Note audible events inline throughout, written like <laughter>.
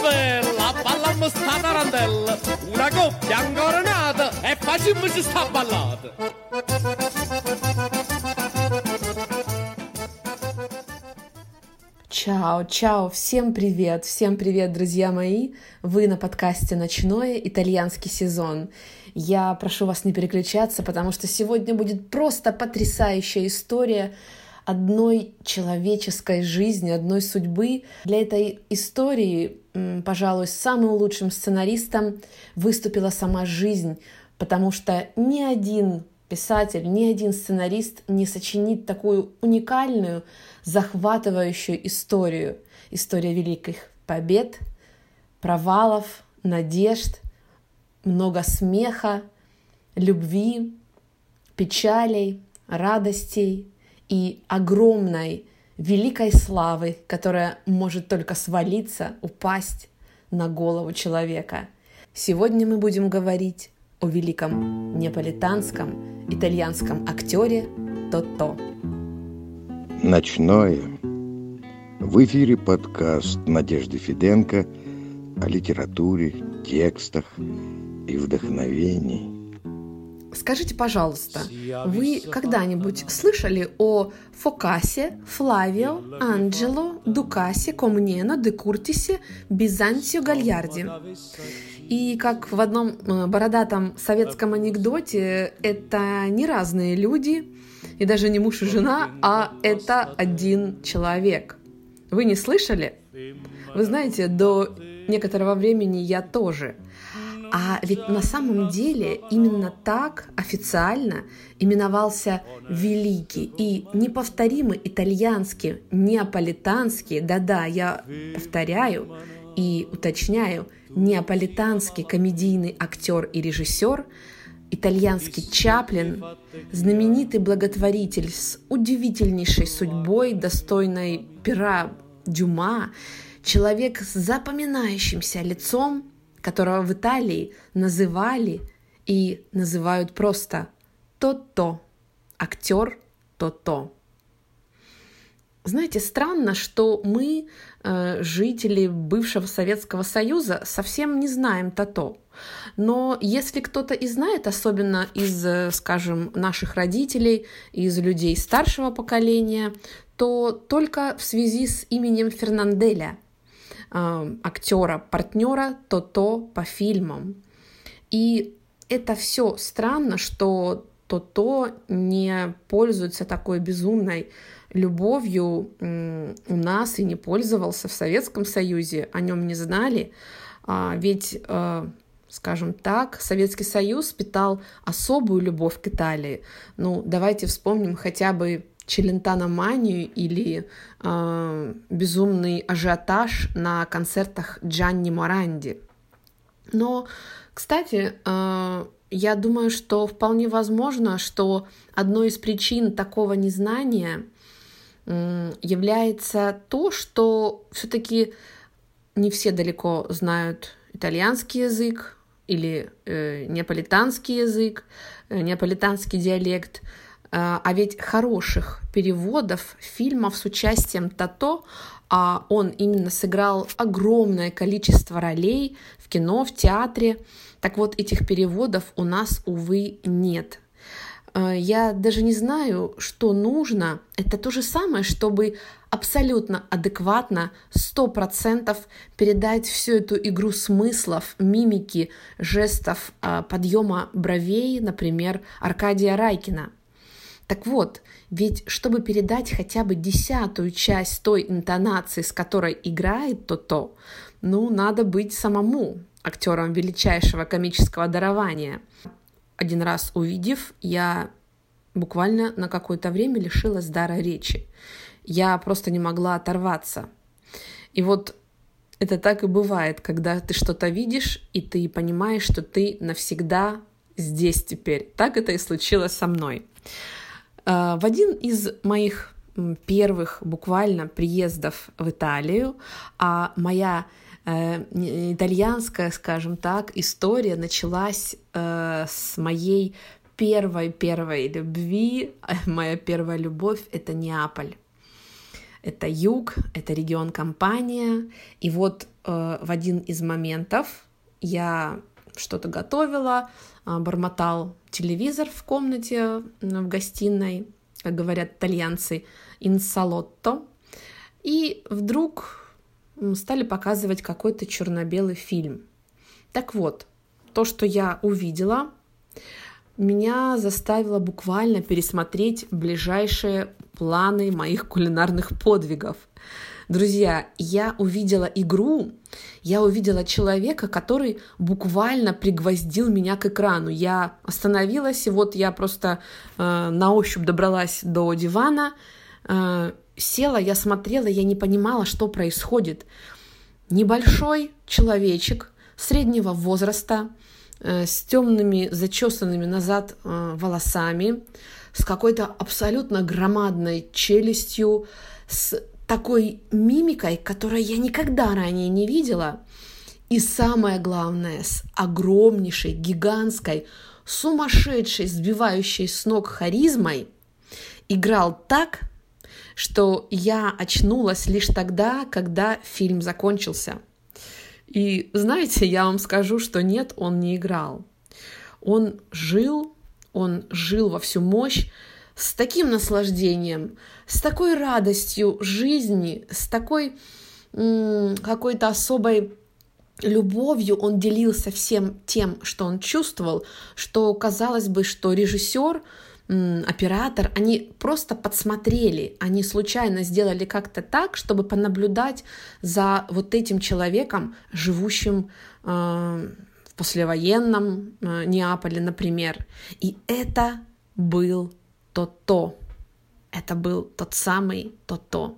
bella, ballammo sta tarantella, una coppia ancora nata e facciamoci sta ballata. Чао, чао, всем привет, всем привет, друзья мои! Вы на подкасте «Ночное. Итальянский сезон». Я прошу вас не переключаться, потому что сегодня будет просто потрясающая история одной человеческой жизни, одной судьбы. Для этой истории, пожалуй, самым лучшим сценаристом выступила сама жизнь, потому что ни один писатель, ни один сценарист не сочинит такую уникальную, захватывающую историю. История великих побед, провалов, надежд, много смеха, любви, печалей, радостей и огромной великой славы, которая может только свалиться, упасть на голову человека. Сегодня мы будем говорить о великом неаполитанском итальянском актере Тото. Ночное. В эфире подкаст Надежды Фиденко о литературе, текстах и вдохновении. Скажите, пожалуйста, вы когда-нибудь слышали о Фокасе, Флавио, Анджело, Дукасе, Комнено, де Куртисе, Бизантио, Гальярди? И как в одном э, бородатом советском анекдоте, это не разные люди, и даже не муж и жена, а это один человек. Вы не слышали? Вы знаете, до некоторого времени я тоже. А ведь на самом деле именно так официально именовался великий и неповторимый итальянский, неаполитанский, да-да, я повторяю и уточняю, неаполитанский комедийный актер и режиссер, итальянский Чаплин, знаменитый благотворитель с удивительнейшей судьбой, достойной пера Дюма, человек с запоминающимся лицом, которого в Италии называли и называют просто то-то, актер то-то. Знаете, странно, что мы, э, жители бывшего Советского Союза, совсем не знаем Тото. Но если кто-то и знает, особенно из, э, скажем, наших родителей, из людей старшего поколения, то только в связи с именем Фернанделя, актера, партнера Тото по фильмам. И это все странно, что Тото не пользуется такой безумной любовью у нас и не пользовался в Советском Союзе, о нем не знали. А, ведь, э, скажем так, Советский Союз питал особую любовь к Италии. Ну, давайте вспомним хотя бы челентаноманию или э, безумный ажиотаж на концертах Джанни Моранди. Но, кстати, э, я думаю, что вполне возможно, что одной из причин такого незнания является то, что все-таки не все далеко знают итальянский язык или э, неаполитанский язык, э, неаполитанский диалект, э, а ведь хороших переводов фильмов с участием Тато, а он именно сыграл огромное количество ролей в кино, в театре. Так вот, этих переводов у нас, увы, нет. Э, я даже не знаю, что нужно. Это то же самое, чтобы абсолютно адекватно, сто процентов передать всю эту игру смыслов, мимики, жестов, э, подъема бровей, например, Аркадия Райкина. Так вот, ведь чтобы передать хотя бы десятую часть той интонации, с которой играет то-то, ну, надо быть самому актером величайшего комического дарования – один раз увидев, я буквально на какое-то время лишилась дара речи. Я просто не могла оторваться. И вот это так и бывает, когда ты что-то видишь, и ты понимаешь, что ты навсегда здесь теперь. Так это и случилось со мной. А, в один из моих первых буквально приездов в Италию, а моя Э, итальянская, скажем так, история началась э, с моей первой-первой любви. Моя первая любовь — это Неаполь. это юг, это регион компания. И вот э, в один из моментов я что-то готовила, э, бормотал телевизор в комнате, в гостиной, как говорят итальянцы, инсалотто. И вдруг стали показывать какой-то черно-белый фильм. Так вот, то, что я увидела, меня заставило буквально пересмотреть ближайшие планы моих кулинарных подвигов. Друзья, я увидела игру, я увидела человека, который буквально пригвоздил меня к экрану. Я остановилась, и вот я просто э, на ощупь добралась до дивана, э, села, я смотрела, я не понимала, что происходит. Небольшой человечек среднего возраста, Э, с темными, зачесанными назад э, волосами, с какой-то абсолютно громадной челюстью, с такой мимикой, которую я никогда ранее не видела. И самое главное, с огромнейшей, гигантской, сумасшедшей, сбивающей с ног харизмой, играл так, что я очнулась лишь тогда, когда фильм закончился – и знаете, я вам скажу, что нет, он не играл. Он жил, он жил во всю мощь, с таким наслаждением, с такой радостью жизни, с такой какой-то особой любовью он делился всем тем, что он чувствовал, что казалось бы, что режиссер оператор, они просто подсмотрели, они случайно сделали как-то так, чтобы понаблюдать за вот этим человеком, живущим э, в послевоенном э, Неаполе, например. И это был то-то. Это был тот самый то-то.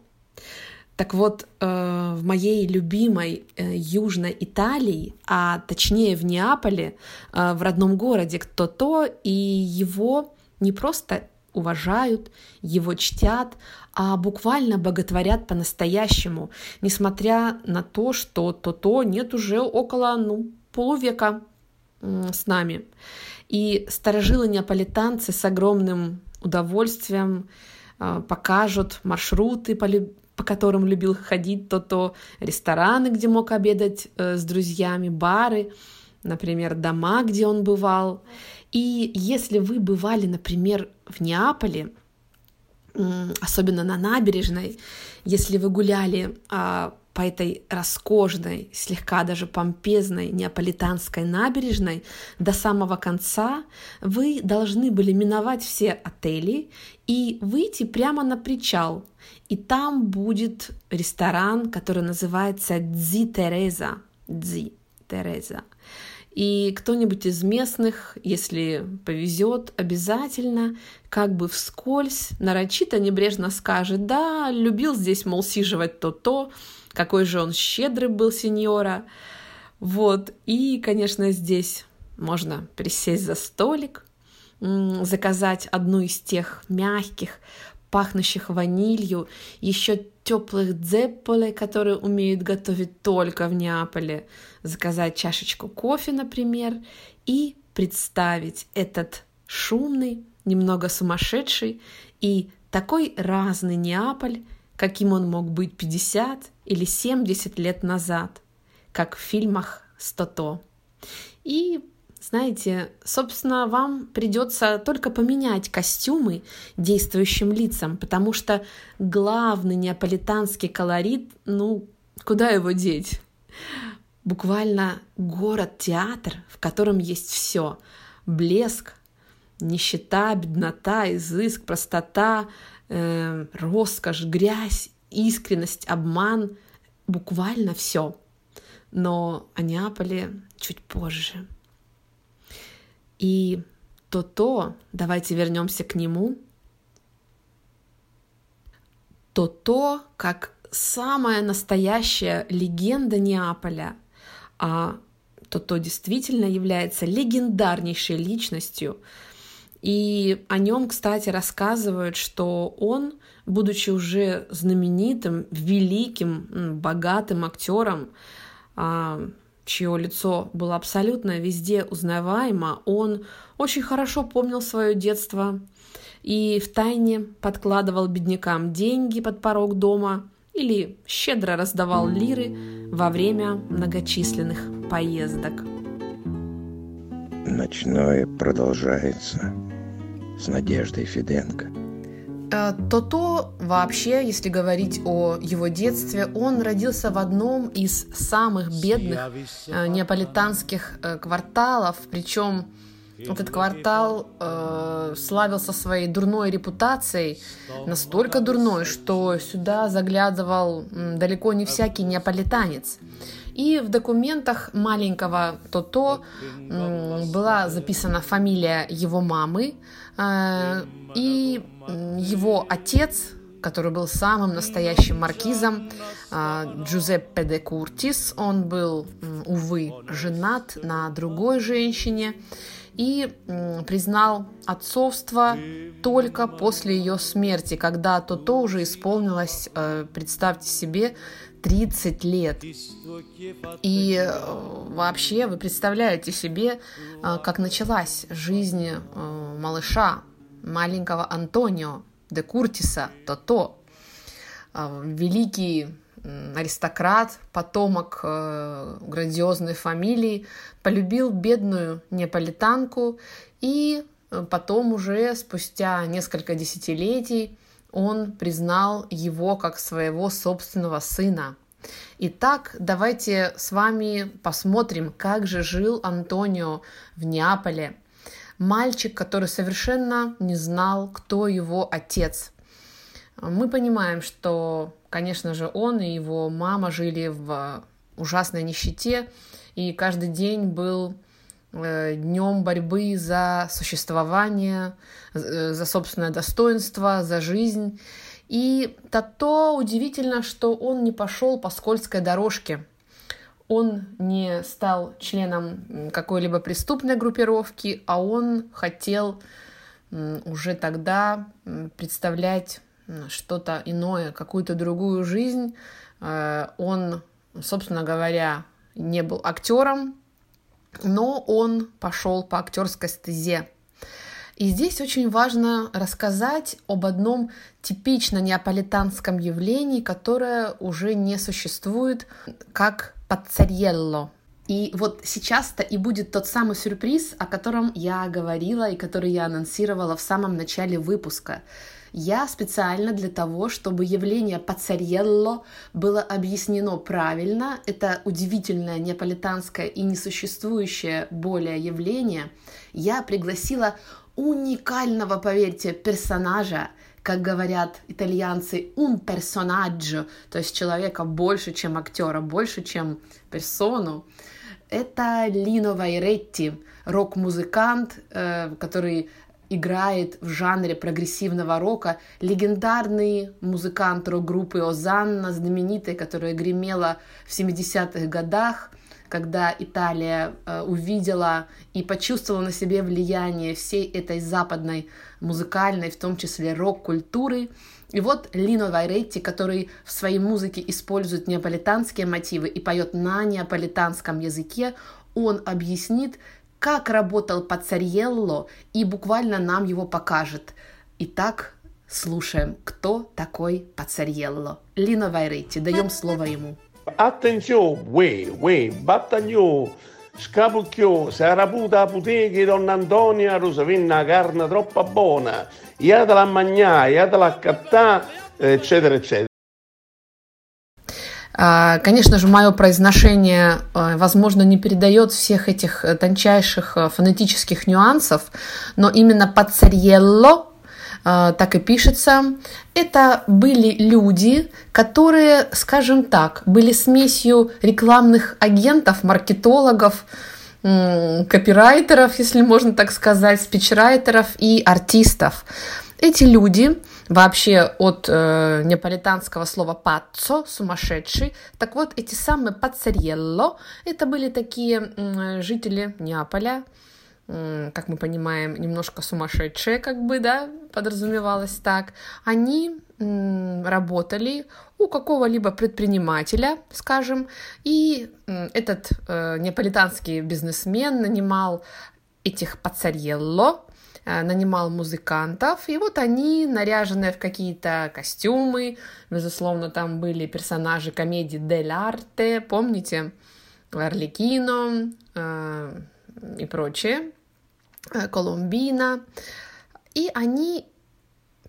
Так вот, э, в моей любимой э, Южной Италии, а точнее в Неаполе, э, в родном городе кто-то, и его не просто уважают, его чтят, а буквально боготворят по-настоящему, несмотря на то, что то-то нет уже около ну, полувека с нами. И старожилы-неаполитанцы с огромным удовольствием э, покажут маршруты, по, которым любил ходить то-то, рестораны, где мог обедать э, с друзьями, бары, например, дома, где он бывал. И если вы бывали, например, в Неаполе, особенно на набережной, если вы гуляли а, по этой роскошной, слегка даже помпезной неаполитанской набережной до самого конца, вы должны были миновать все отели и выйти прямо на причал. И там будет ресторан, который называется Дзи Тереза. Дзи Тереза. И кто-нибудь из местных, если повезет, обязательно как бы вскользь, нарочито небрежно скажет, да, любил здесь, мол, сиживать то-то, какой же он щедрый был сеньора. Вот, и, конечно, здесь можно присесть за столик, заказать одну из тех мягких, пахнущих ванилью, еще теплых дзепполе, которые умеют готовить только в Неаполе, заказать чашечку кофе, например, и представить этот шумный, немного сумасшедший и такой разный Неаполь, каким он мог быть 50 или 70 лет назад, как в фильмах «Сто-то». И знаете, собственно, вам придется только поменять костюмы действующим лицам, потому что главный неаполитанский колорит, ну, куда его деть? Буквально город-театр, в котором есть все. Блеск, нищета, беднота, изыск, простота, э, роскошь, грязь, искренность, обман, буквально все. Но о Неаполе чуть позже. И то-то, давайте вернемся к нему, то-то, как самая настоящая легенда Неаполя, а то-то действительно является легендарнейшей личностью. И о нем, кстати, рассказывают, что он, будучи уже знаменитым, великим, богатым актером, а, чье лицо было абсолютно везде узнаваемо, он очень хорошо помнил свое детство, и втайне подкладывал беднякам деньги под порог дома или щедро раздавал лиры во время многочисленных поездок. Ночное продолжается с Надеждой Фиденко. Э, То-то вообще, если говорить о его детстве, он родился в одном из самых бедных э, неаполитанских э, кварталов, причем этот квартал э, славился своей дурной репутацией, настолько дурной, что сюда заглядывал далеко не всякий неаполитанец. И в документах маленького Тото м, была записана фамилия его мамы, э, и его отец, который был самым настоящим маркизом, э, Джузеппе де Куртис, он был, увы, женат на другой женщине, и признал отцовство только после ее смерти, когда то-то уже исполнилось, э, представьте себе, 30 лет. И э, вообще вы представляете себе, э, как началась жизнь малыша, маленького Антонио де Куртиса, то-то. Э, великий аристократ, потомок э, грандиозной фамилии, полюбил бедную неаполитанку, и э, потом уже спустя несколько десятилетий он признал его как своего собственного сына. Итак, давайте с вами посмотрим, как же жил Антонио в Неаполе. Мальчик, который совершенно не знал, кто его отец. Мы понимаем, что, конечно же, он и его мама жили в ужасной нищете, и каждый день был э, днем борьбы за существование, э, за собственное достоинство, за жизнь. И то удивительно, что он не пошел по скользкой дорожке. Он не стал членом какой-либо преступной группировки, а он хотел уже тогда представлять что-то иное, какую-то другую жизнь. Э, он, собственно говоря, не был актером, но он пошел по актерской стезе. И здесь очень важно рассказать об одном типично неаполитанском явлении, которое уже не существует, как пацарьелло. И вот сейчас-то и будет тот самый сюрприз, о котором я говорила и который я анонсировала в самом начале выпуска. Я специально для того, чтобы явление пацарьелло было объяснено правильно, это удивительное неаполитанское и несуществующее более явление, я пригласила уникального, поверьте, персонажа, как говорят итальянцы, un personaggio, то есть человека больше, чем актера, больше, чем персону. Это Лино Вайретти, рок-музыкант, э, который играет в жанре прогрессивного рока. Легендарный музыкант рок-группы Озанна, знаменитая, которая гремела в 70-х годах, когда Италия э, увидела и почувствовала на себе влияние всей этой западной музыкальной, в том числе рок-культуры. И вот Лино Вайретти, который в своей музыке использует неаполитанские мотивы и поет на неаполитанском языке, он объяснит, как работал Пацарьелло и буквально нам его покажет. Итак, слушаем, кто такой Пацарьелло. Лино Вайретти, даем слово ему. Attenzione, uè, uè, battagliò, scapucchiò, se era puta puteghi donna Antonia, rosavinna carne troppo buona, iatela a mangiare, iatela a cattà, eccetera, eccetera. А, Конечно же, мое произношение, э, возможно, не передает всех этих э, тончайших э, фонетических нюансов, но именно пацарьелло так и пишется. Это были люди, которые, скажем так, были смесью рекламных агентов, маркетологов, копирайтеров, если можно так сказать, спичрайтеров и артистов. Эти люди вообще от э, неаполитанского слова паццо, сумасшедший. Так вот, эти самые пацарьелло, это были такие м, жители Неаполя, как мы понимаем, немножко сумасшедшие, как бы, да, подразумевалось так. Они работали у какого-либо предпринимателя, скажем, и этот э, неаполитанский бизнесмен нанимал этих пацарьелло, э, нанимал музыкантов, и вот они, наряженные в какие-то костюмы, безусловно, там были персонажи комедии «Дель Арте», помните, Орликино э, и прочее, Колумбина, и они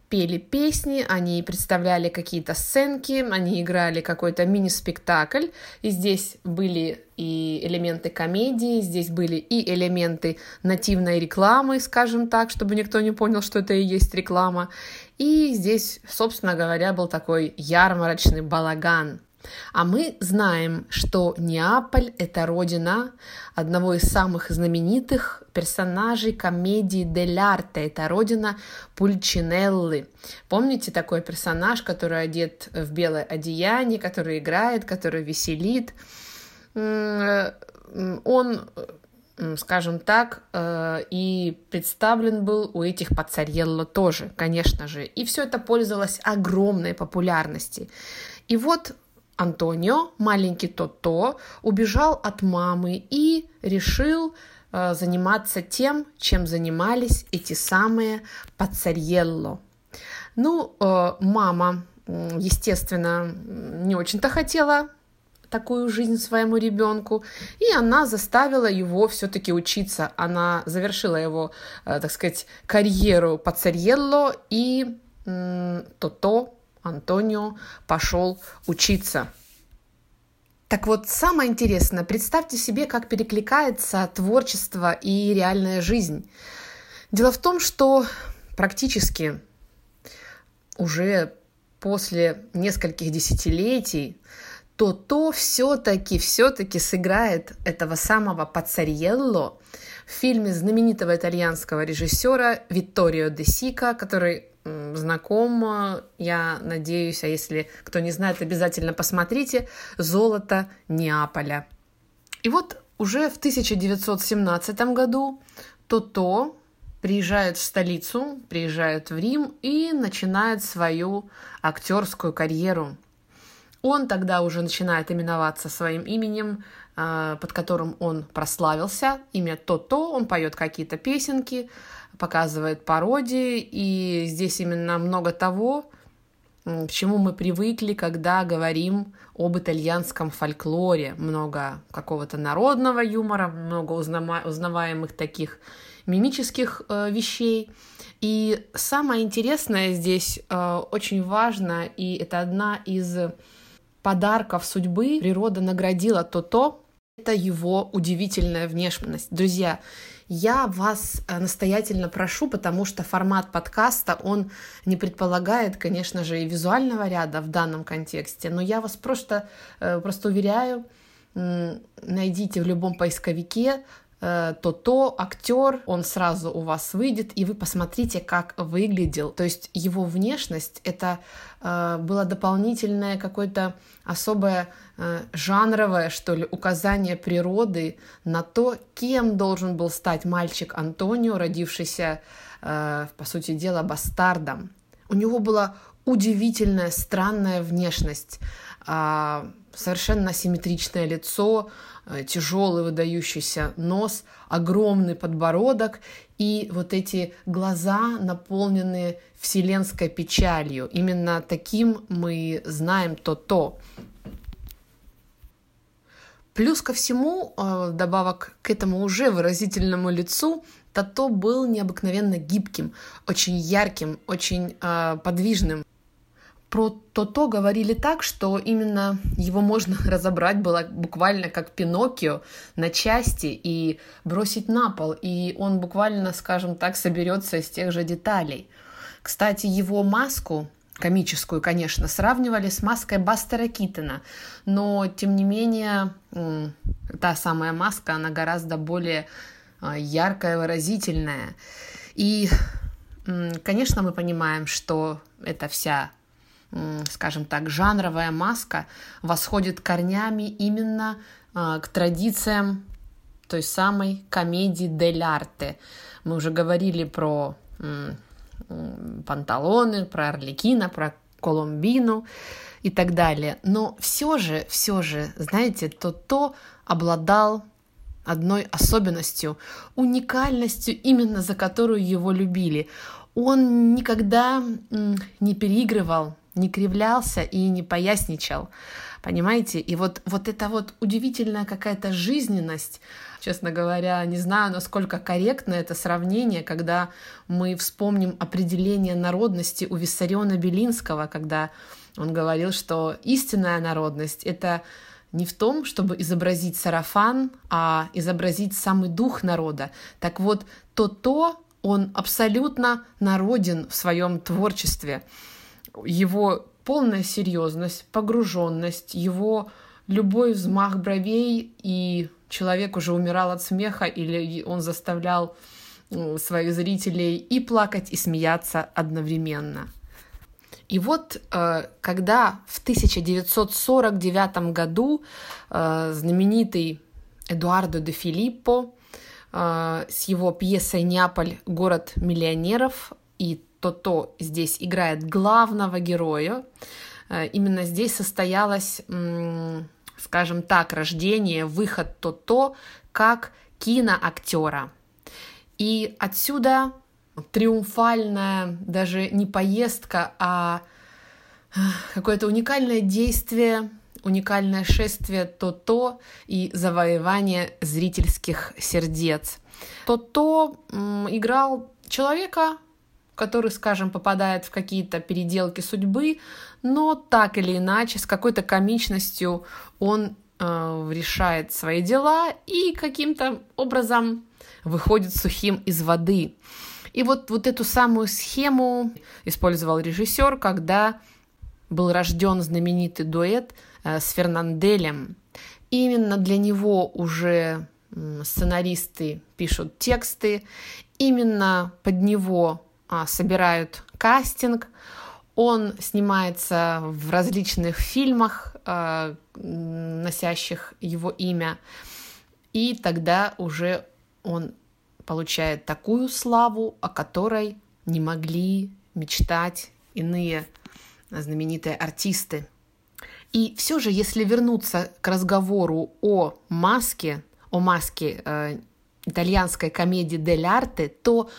пели песни, они представляли какие-то сценки, они играли какой-то мини-спектакль, и здесь были и элементы комедии, здесь были и элементы нативной рекламы, скажем так, чтобы никто не понял, что это и есть реклама. И здесь, собственно говоря, был такой ярмарочный балаган. А мы знаем, что Неаполь – это родина одного из самых знаменитых персонажей комедии «Дель Арте». Это родина Пульчинеллы. Помните такой персонаж, который одет в белое одеяние, который играет, который веселит? Он скажем так, э, и представлен был у этих Пацарелло тоже, конечно же. И все это пользовалось огромной популярностью. И вот Антонио, маленький Тото, убежал от мамы и решил э, заниматься тем, чем занимались эти самые пацарьелло. Ну, э, мама, естественно, не очень-то хотела такую жизнь своему ребенку, и она заставила его все-таки учиться. Она завершила его, э, так сказать, карьеру пацарьелло, и Тото Антонио пошел учиться. Так вот, самое интересное, представьте себе, как перекликается творчество и реальная жизнь. Дело в том, что практически уже после нескольких десятилетий то то все-таки, все-таки сыграет этого самого Пацарьелло в фильме знаменитого итальянского режиссера Витторио де Сика, который знаком, я надеюсь, а если кто не знает, обязательно посмотрите «Золото Неаполя». И вот уже в 1917 году То-То приезжает в столицу, приезжает в Рим и начинает свою актерскую карьеру. Он тогда уже начинает именоваться своим именем, а, под которым он прославился. Имя То-То, он поет какие-то песенки, показывает пародии, и здесь именно много того, к чему мы привыкли, когда говорим об итальянском фольклоре. Много какого-то народного юмора, много узнаваемых таких мимических э, вещей. И самое интересное здесь э, очень важно, и это одна из подарков судьбы. Природа наградила то-то, это его удивительная внешность. Друзья, я вас э, настоятельно прошу, потому что формат подкаста, он не предполагает, конечно же, и визуального ряда в данном контексте, но я вас просто, э, просто уверяю, найдите в любом поисковике то то актер, он сразу у вас выйдет, и вы посмотрите, как выглядел. То есть его внешность это э, было дополнительное какое-то особое э, жанровое, что ли, указание природы на то, кем должен был стать мальчик Антонио, родившийся, э, по сути дела, бастардом. У него была удивительная, странная внешность, э, совершенно асимметричное лицо, Э, тяжелый выдающийся нос, огромный подбородок и вот эти глаза, наполненные вселенской печалью. Именно таким мы знаем то-то. Плюс ко всему, э, добавок к этому уже выразительному лицу, Тато был необыкновенно гибким, очень ярким, очень э, подвижным. Про то-то говорили так, что именно его можно <laughs> разобрать было буквально как Пиноккио на части и бросить на пол, и он буквально, скажем так, соберется из тех же деталей. Кстати, его маску, комическую, конечно, сравнивали с маской Бастера Китона, но, тем не менее, та самая маска, она гораздо более а, яркая, выразительная. И, конечно, мы понимаем, что эта вся скажем так, жанровая маска восходит корнями именно а, к традициям той самой комедии дель арте. Мы уже говорили про панталоны, про Орликина, про Колумбину и так далее. Но все же, все же, знаете, то-то обладал одной особенностью, уникальностью, именно за которую его любили. Он никогда не переигрывал, не кривлялся и не поясничал. Понимаете? И вот, вот эта вот удивительная какая-то жизненность, честно говоря, не знаю, насколько корректно это сравнение, когда мы вспомним определение народности у Виссариона Белинского, когда он говорил, что истинная народность — это не в том, чтобы изобразить сарафан, а изобразить самый дух народа. Так вот, то-то он абсолютно народен в своем творчестве. Его полная серьезность, погруженность, его любой взмах бровей, и человек уже умирал от смеха, или он заставлял своих зрителей и плакать, и смеяться одновременно. И вот, э, когда в 1949 году э, знаменитый Эдуардо де Филиппо э, с его пьесой «Неаполь. Город миллионеров» и то-то здесь играет главного героя. Э, именно здесь состоялось, скажем так, рождение, выход то-то как киноактера. И отсюда триумфальная даже не поездка, а э, какое-то уникальное действие, уникальное шествие то-то и завоевание зрительских сердец. То-то играл человека, который, скажем, попадает в какие-то переделки судьбы, но так или иначе, с какой-то комичностью он э, решает свои дела и каким-то образом выходит сухим из воды. И вот, вот эту самую схему использовал режиссер, когда был рожден знаменитый дуэт э, с Фернанделем. Именно для него уже сценаристы пишут тексты, именно под него собирают кастинг, он снимается в различных фильмах, а, носящих его имя, и тогда уже он получает такую славу, о которой не могли мечтать иные знаменитые артисты. И все же, если вернуться к разговору о маске, о маске э, итальянской комедии «Дель арте», то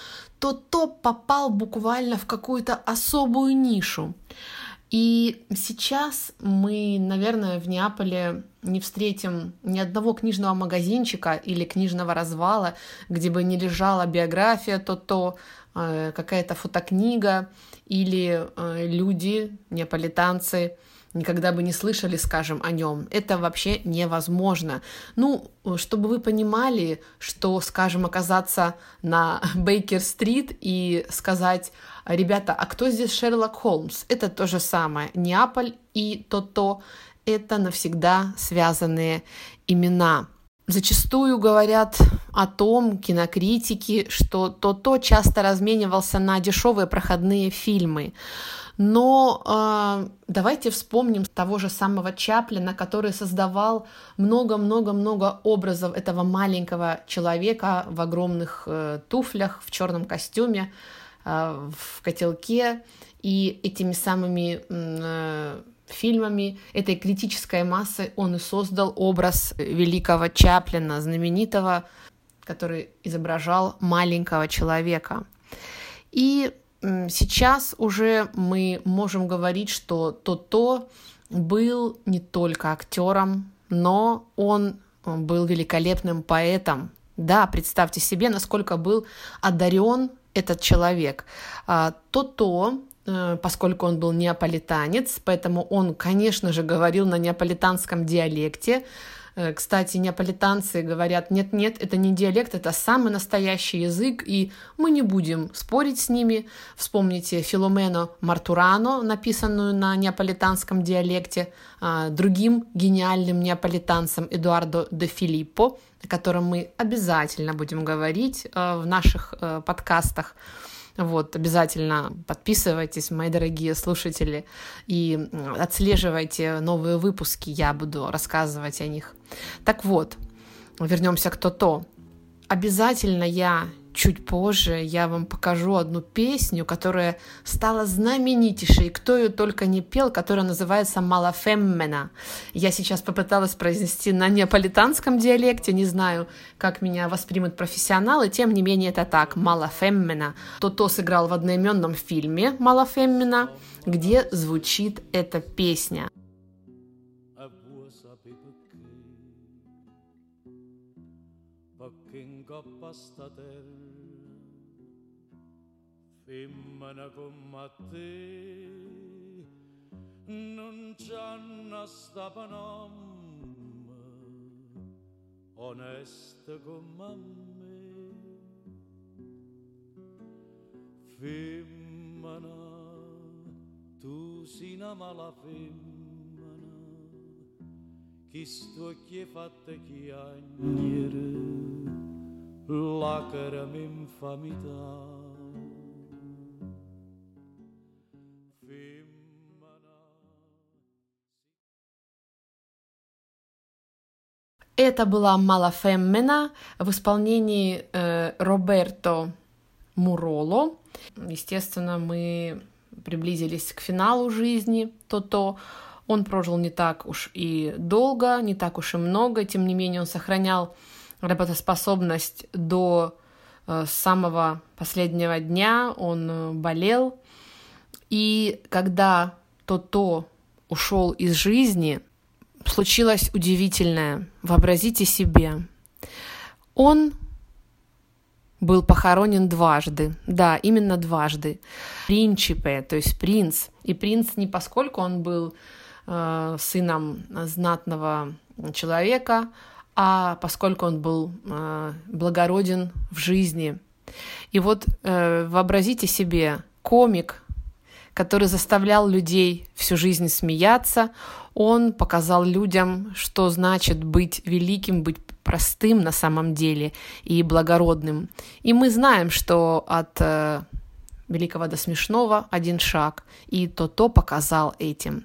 то топ попал буквально в какую-то особую нишу. И сейчас мы, наверное, в Неаполе не встретим ни одного книжного магазинчика или книжного развала, где бы не лежала биография то-то, э, какая-то фотокнига или э, люди, неаполитанцы, никогда бы не слышали, скажем, о нем. Это вообще невозможно. Ну, чтобы вы понимали, что, скажем, оказаться на <laughs> Бейкер-стрит и сказать, ребята, а кто здесь Шерлок Холмс? Это то же самое. Неаполь и то-то — это навсегда связанные имена. Зачастую говорят о том кинокритики, что то-то часто разменивался на дешевые проходные фильмы. Но э, давайте вспомним того же самого Чаплина, который создавал много-много-много образов этого маленького человека в огромных э, туфлях, в черном костюме, э, в котелке. И этими самыми э, фильмами, этой критической массы он и создал образ великого Чаплина, знаменитого, который изображал маленького человека. И сейчас уже мы можем говорить, что то-то был не только актером, но он был великолепным поэтом. Да, представьте себе, насколько был одарен этот человек. А, то-то, э, поскольку он был неаполитанец, поэтому он, конечно же, говорил на неаполитанском диалекте, Э, кстати, неаполитанцы говорят, нет-нет, это не диалект, это самый настоящий язык, и мы не будем спорить с ними. Вспомните Филомено Мартурано, написанную на неаполитанском диалекте, а, другим гениальным неаполитанцем Эдуардо де Филиппо, о котором мы обязательно будем говорить э, в наших э, подкастах. Вот, обязательно подписывайтесь, мои дорогие слушатели, и отслеживайте новые выпуски, я буду рассказывать о них. Так вот, вернемся к то-то. Обязательно я чуть позже я вам покажу одну песню, которая стала знаменитейшей. Кто ее только не пел, которая называется «Малафеммена». Я сейчас попыталась произнести на неаполитанском диалекте, не знаю, как меня воспримут профессионалы, тем не менее это так, «Малафеммена». Тото сыграл в одноименном фильме «Малафеммена», где звучит эта песня. Pasta terra, femmina come te, non c'hanno sta panamma, onesta come me. Femmina, tu sei una mala femmina, chi sto che fatta chiagnere, lacrime infamità. Это была Мала Феммена в исполнении э, Роберто Муроло. Естественно, мы приблизились к финалу жизни То-То. Он прожил не так уж и долго, не так уж и много, тем не менее он сохранял работоспособность до э, самого последнего дня, он э, болел. И когда То-То ушел из жизни, случилось удивительное. Вообразите себе. Он был похоронен дважды. Да, именно дважды. Принчипе, то есть принц. И принц не поскольку он был э, сыном знатного человека, а поскольку он был э, благороден в жизни. И вот э, вообразите себе комик, который заставлял людей всю жизнь смеяться, он показал людям, что значит быть великим, быть простым на самом деле и благородным. И мы знаем, что от э, великого до смешного один шаг, и то-то показал этим.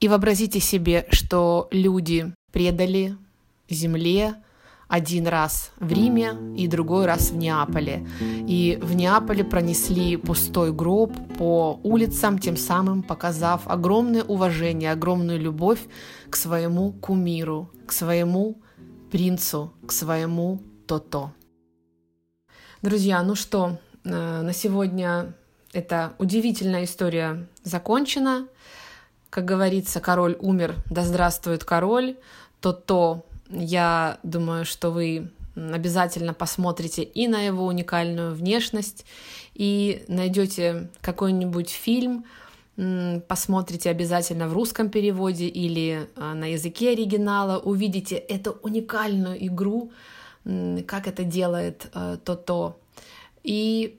И вообразите себе, что люди предали земле один раз в Риме и другой раз в Неаполе. И в Неаполе пронесли пустой гроб по улицам, тем самым показав огромное уважение, огромную любовь к своему кумиру, к своему принцу, к своему то-то. Друзья, ну что, э, на сегодня эта удивительная история закончена. Как говорится, король умер, да здравствует король. То-то я думаю, что вы обязательно посмотрите и на его уникальную внешность, и найдете какой-нибудь фильм, посмотрите обязательно в русском переводе или а, на языке оригинала, увидите эту уникальную игру, как это делает э, то-то. И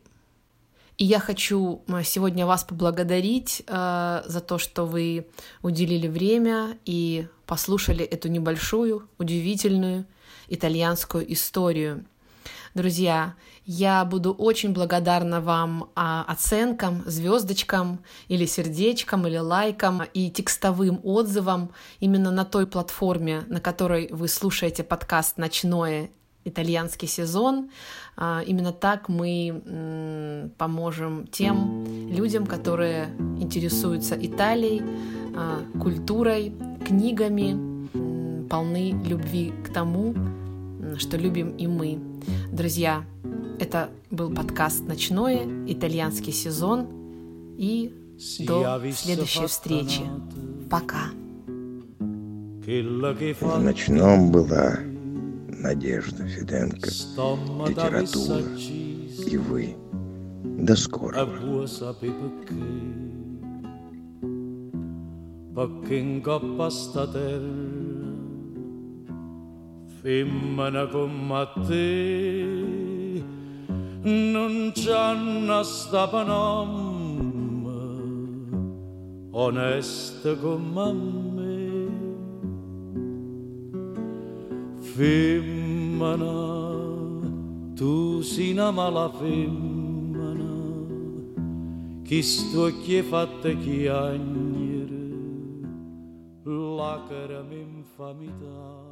и я хочу сегодня вас поблагодарить за то, что вы уделили время и послушали эту небольшую, удивительную итальянскую историю. Друзья, я буду очень благодарна вам а, оценкам, звездочкам или сердечкам, или лайкам и текстовым отзывам именно на той платформе, на которой вы слушаете подкаст «Ночное итальянский сезон. А, именно так мы поможем тем людям, которые интересуются Италией, а, культурой, книгами, полны любви к тому, что любим и мы. Друзья, это был подкаст «Ночное», итальянский сезон, и до следующей встречи. Пока. В ночном была Надежда Фиденко, литература и вы. До скорого. perché in coppa sta terra femmina come te non c'hanno sta panamma onesta come me femmina tu sei una mala femmina chi sto che fatta chiagnere lacrime infamità